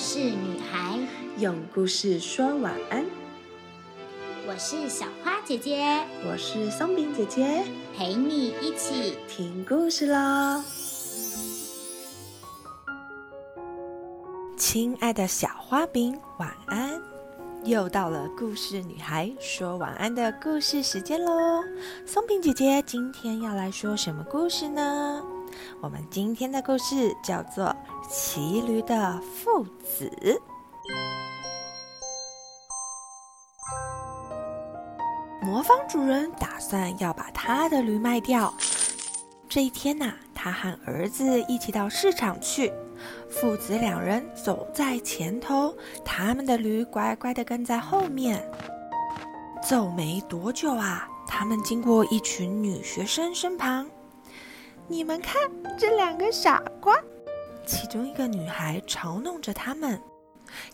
事女孩，用故事说晚安。我是小花姐姐，我是松饼姐姐，陪你一起听故事喽。亲爱的小花饼，晚安！又到了故事女孩说晚安的故事时间喽。松饼姐姐今天要来说什么故事呢？我们今天的故事叫做《骑驴的父子》。魔方主人打算要把他的驴卖掉。这一天呐，他和儿子一起到市场去。父子两人走在前头，他们的驴乖乖地跟在后面。走没多久啊，他们经过一群女学生身旁。你们看，这两个傻瓜！其中一个女孩嘲弄着他们。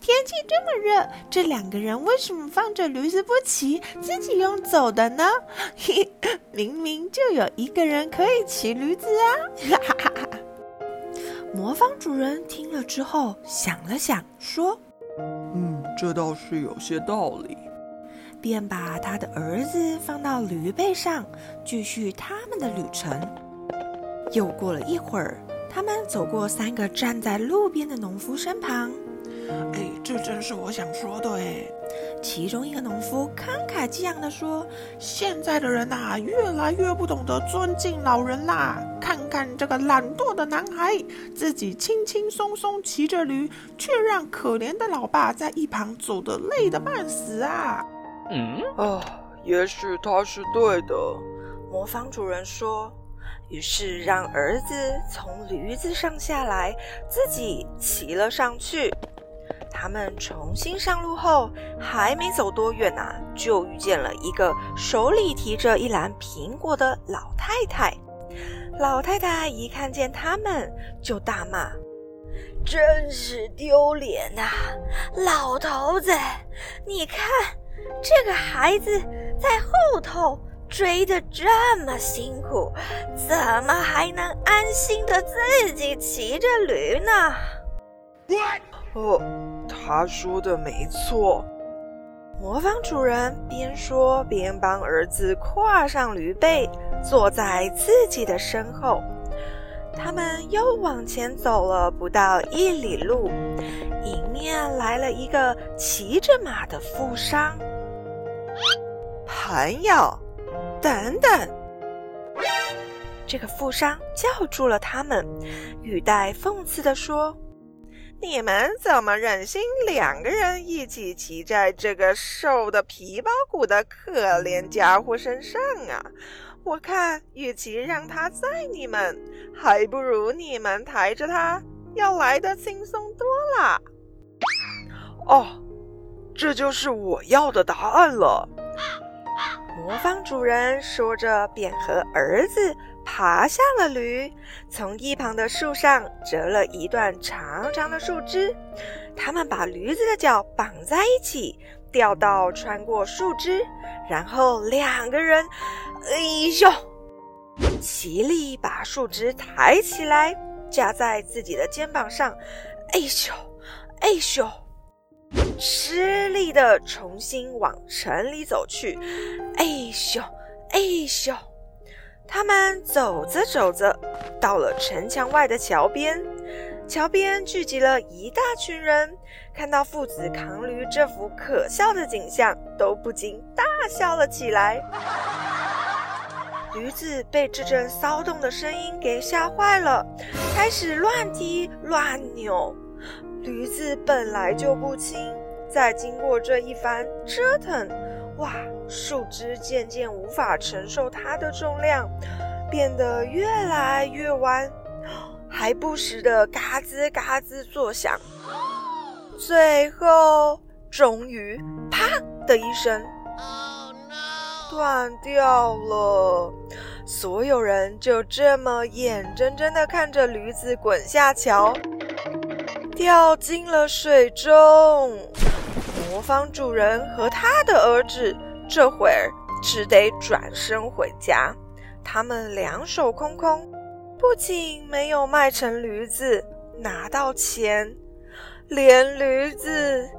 天气这么热，这两个人为什么放着驴子不骑，自己用走的呢？嘿，明明就有一个人可以骑驴子啊！哈哈哈哈。魔方主人听了之后想了想，说：“嗯，这倒是有些道理。”便把他的儿子放到驴背上，继续他们的旅程。又过了一会儿，他们走过三个站在路边的农夫身旁。哎，这正是我想说的哎。其中一个农夫慷慨激昂地说：“现在的人呐，越来越不懂得尊敬老人啦！看看这个懒惰的男孩，自己轻轻松松骑着驴，却让可怜的老爸在一旁走得累得半死啊！”嗯，啊，也许他是对的。魔方主人说，于是让儿子从驴子上下来，自己骑了上去。他们重新上路后，还没走多远呐，就遇见了一个手里提着一篮苹果的老太太。老太太一看见他们，就大骂：“真是丢脸呐！老头子，你看这个孩子在后头追得这么辛苦，怎么还能安心的自己骑着驴呢？”哦，他说的没错。魔方主人边说边帮儿子跨上驴背，坐在自己的身后。他们又往前走了不到一里路，迎面来了一个骑着马的富商。朋友，等等！这个富商叫住了他们，语带讽刺地说。你们怎么忍心两个人一起骑在这个瘦的皮包骨的可怜家伙身上啊？我看，与其让他载你们，还不如你们抬着他，要来的轻松多了。哦，这就是我要的答案了。魔方主人说着，便和儿子。爬下了驴，从一旁的树上折了一段长长的树枝。他们把驴子的脚绑在一起，吊到穿过树枝，然后两个人，哎呦，齐力把树枝抬起来，架在自己的肩膀上，哎咻，哎咻，吃力的重新往城里走去，哎咻，哎咻。他们走着走着，到了城墙外的桥边。桥边聚集了一大群人，看到父子扛驴这幅可笑的景象，都不禁大笑了起来。驴子被这阵骚动的声音给吓坏了，开始乱踢乱扭。驴子本来就不轻，再经过这一番折腾。哇！树枝渐渐无法承受它的重量，变得越来越弯，还不时的嘎吱嘎吱作响。最后，终于啪的一声，断掉了。所有人就这么眼睁睁的看着驴子滚下桥，掉进了水中。魔方主人和他的儿子这会儿只得转身回家。他们两手空空，不仅没有卖成驴子拿到钱，连驴子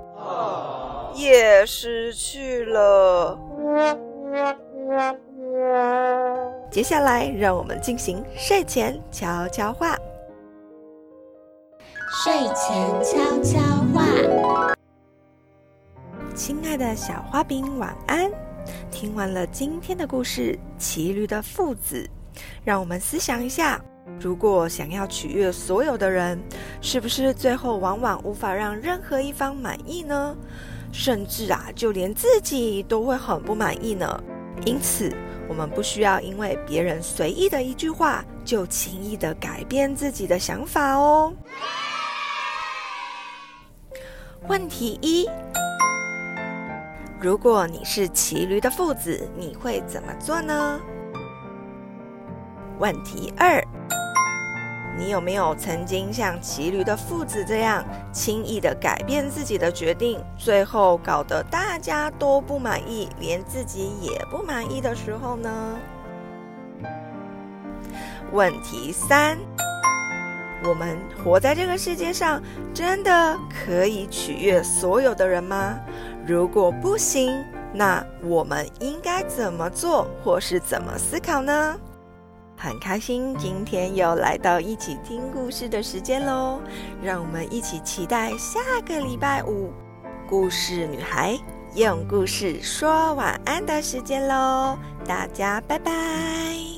也失去了。接下来，让我们进行睡前悄悄话。睡前悄悄话。亲爱的小花饼，晚安。听完了今天的故事《骑驴的父子》，让我们思想一下：如果想要取悦所有的人，是不是最后往往无法让任何一方满意呢？甚至啊，就连自己都会很不满意呢？因此，我们不需要因为别人随意的一句话，就轻易的改变自己的想法哦。问题一：如果你是骑驴的父子，你会怎么做呢？问题二：你有没有曾经像骑驴的父子这样，轻易的改变自己的决定，最后搞得大家都不满意，连自己也不满意的时候呢？问题三：我们活在这个世界上，真的可以取悦所有的人吗？如果不行，那我们应该怎么做，或是怎么思考呢？很开心，今天又来到一起听故事的时间喽！让我们一起期待下个礼拜五，故事女孩用故事说晚安的时间喽！大家拜拜。